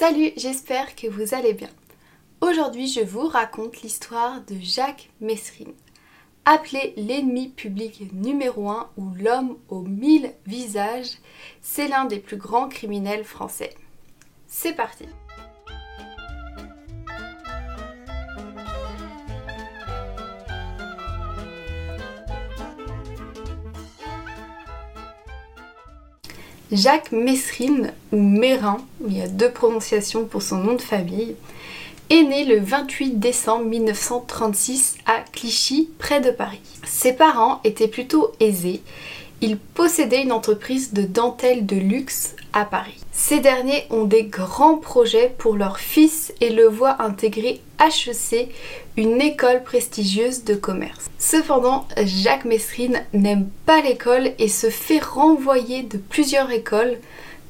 Salut, j'espère que vous allez bien. Aujourd'hui, je vous raconte l'histoire de Jacques Messrine, appelé l'ennemi public numéro 1 ou l'homme aux mille visages. C'est l'un des plus grands criminels français. C'est parti Jacques Messrine, ou Mérin, il y a deux prononciations pour son nom de famille, est né le 28 décembre 1936 à Clichy, près de Paris. Ses parents étaient plutôt aisés. Ils possédaient une entreprise de dentelle de luxe Paris. Ces derniers ont des grands projets pour leur fils et le voient intégrer HEC, une école prestigieuse de commerce. Cependant, Jacques Messrine n'aime pas l'école et se fait renvoyer de plusieurs écoles,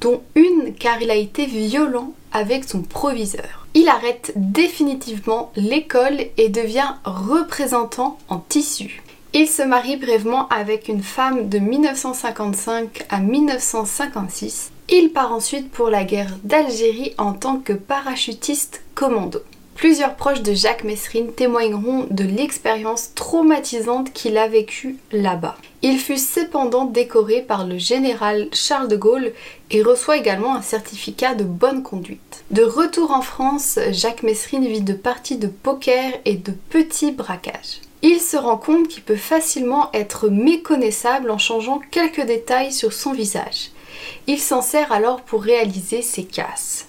dont une car il a été violent avec son proviseur. Il arrête définitivement l'école et devient représentant en tissu. Il se marie brièvement avec une femme de 1955 à 1956. Il part ensuite pour la guerre d'Algérie en tant que parachutiste commando. Plusieurs proches de Jacques Messrine témoigneront de l'expérience traumatisante qu'il a vécue là-bas. Il fut cependant décoré par le général Charles de Gaulle et reçoit également un certificat de bonne conduite. De retour en France, Jacques Messrine vit de parties de poker et de petits braquages. Il se rend compte qu'il peut facilement être méconnaissable en changeant quelques détails sur son visage. Il s'en sert alors pour réaliser ses casses.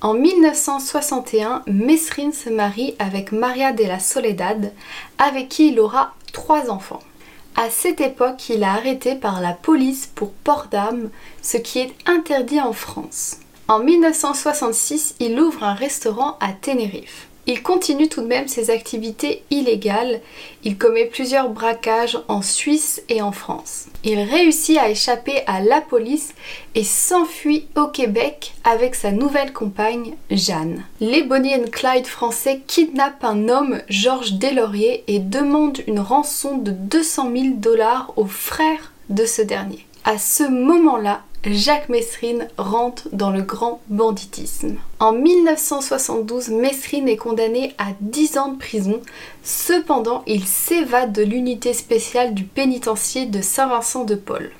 En 1961, Mesrine se marie avec Maria de la Soledad, avec qui il aura trois enfants. À cette époque, il est arrêté par la police pour port d'âme, ce qui est interdit en France. En 1966, il ouvre un restaurant à Tenerife. Il continue tout de même ses activités illégales. Il commet plusieurs braquages en Suisse et en France. Il réussit à échapper à la police et s'enfuit au Québec avec sa nouvelle compagne Jeanne. Les Bonnie and Clyde français kidnappent un homme, Georges Deslauriers, et demandent une rançon de 200 000 dollars aux frères de ce dernier. À ce moment-là, Jacques Messrine rentre dans le grand banditisme. En 1972, Messrine est condamné à 10 ans de prison. Cependant, il s'évade de l'unité spéciale du pénitencier de Saint-Vincent-de-Paul,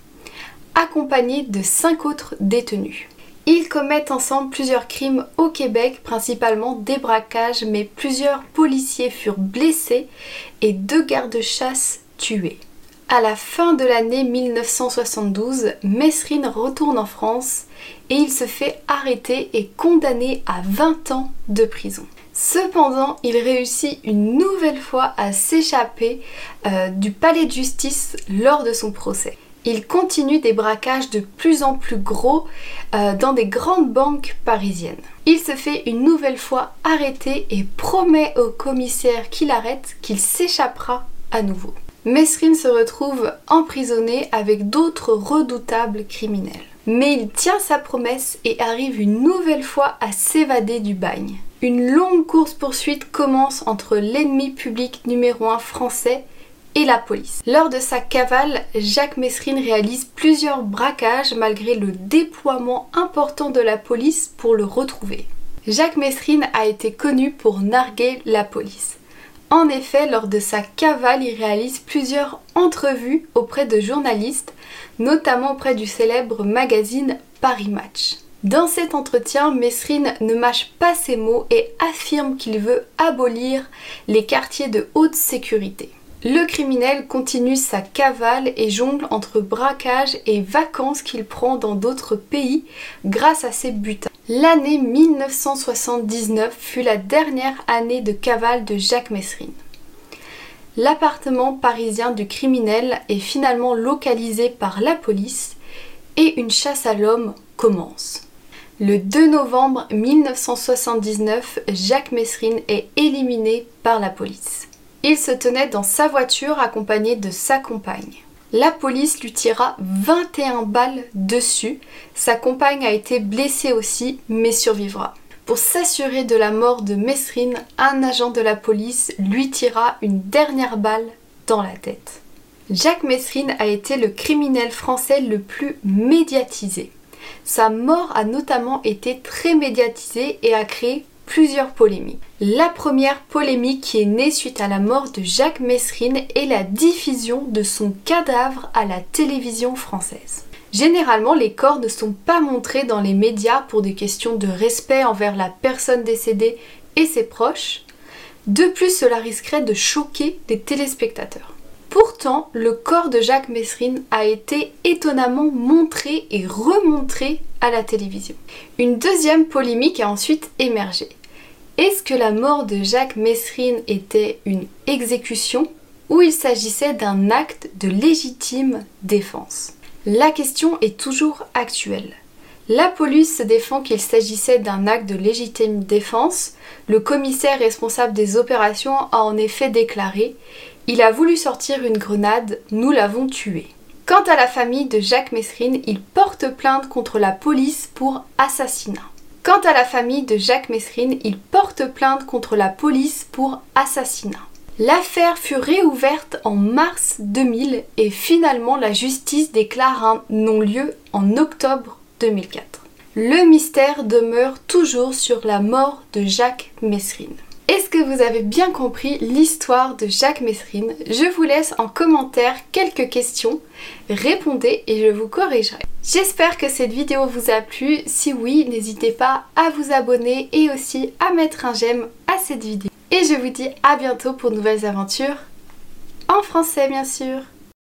accompagné de 5 autres détenus. Ils commettent ensemble plusieurs crimes au Québec, principalement des braquages, mais plusieurs policiers furent blessés et deux gardes-chasse tués. À la fin de l'année 1972, Mesrine retourne en France et il se fait arrêter et condamné à 20 ans de prison. Cependant, il réussit une nouvelle fois à s'échapper euh, du palais de justice lors de son procès. Il continue des braquages de plus en plus gros euh, dans des grandes banques parisiennes. Il se fait une nouvelle fois arrêter et promet au commissaire qui l'arrête qu'il s'échappera à nouveau. Mesrine se retrouve emprisonné avec d'autres redoutables criminels. Mais il tient sa promesse et arrive une nouvelle fois à s'évader du bagne. Une longue course-poursuite commence entre l'ennemi public numéro 1 français et la police. Lors de sa cavale, Jacques Mesrine réalise plusieurs braquages malgré le déploiement important de la police pour le retrouver. Jacques Mesrine a été connu pour narguer la police. En effet, lors de sa cavale, il réalise plusieurs entrevues auprès de journalistes, notamment auprès du célèbre magazine Paris Match. Dans cet entretien, Mesrine ne mâche pas ses mots et affirme qu'il veut abolir les quartiers de haute sécurité. Le criminel continue sa cavale et jongle entre braquage et vacances qu'il prend dans d'autres pays grâce à ses butins. L'année 1979 fut la dernière année de cavale de Jacques Messrine. L'appartement parisien du criminel est finalement localisé par la police et une chasse à l'homme commence. Le 2 novembre 1979, Jacques Messrine est éliminé par la police. Il se tenait dans sa voiture accompagné de sa compagne. La police lui tira 21 balles dessus. Sa compagne a été blessée aussi, mais survivra. Pour s'assurer de la mort de Mesrine, un agent de la police lui tira une dernière balle dans la tête. Jacques Mesrine a été le criminel français le plus médiatisé. Sa mort a notamment été très médiatisée et a créé polémiques. La première polémique qui est née suite à la mort de Jacques Messrine est la diffusion de son cadavre à la télévision française. Généralement, les corps ne sont pas montrés dans les médias pour des questions de respect envers la personne décédée et ses proches. De plus, cela risquerait de choquer des téléspectateurs. Pourtant, le corps de Jacques Messrine a été étonnamment montré et remontré à la télévision. Une deuxième polémique a ensuite émergé. Est-ce que la mort de Jacques Messrine était une exécution ou il s'agissait d'un acte de légitime défense? La question est toujours actuelle. La police se défend qu'il s'agissait d'un acte de légitime défense. Le commissaire responsable des opérations a en effet déclaré Il a voulu sortir une grenade, nous l'avons tué. Quant à la famille de Jacques Messrine, il porte plainte contre la police pour assassinat. Quant à la famille de Jacques Messrine, il porte plainte contre la police pour assassinat. L'affaire fut réouverte en mars 2000 et finalement la justice déclare un non-lieu en octobre 2004. Le mystère demeure toujours sur la mort de Jacques Messrine. Vous avez bien compris l'histoire de Jacques Messrine Je vous laisse en commentaire quelques questions. Répondez et je vous corrigerai. J'espère que cette vidéo vous a plu. Si oui, n'hésitez pas à vous abonner et aussi à mettre un j'aime à cette vidéo. Et je vous dis à bientôt pour de nouvelles aventures en français bien sûr.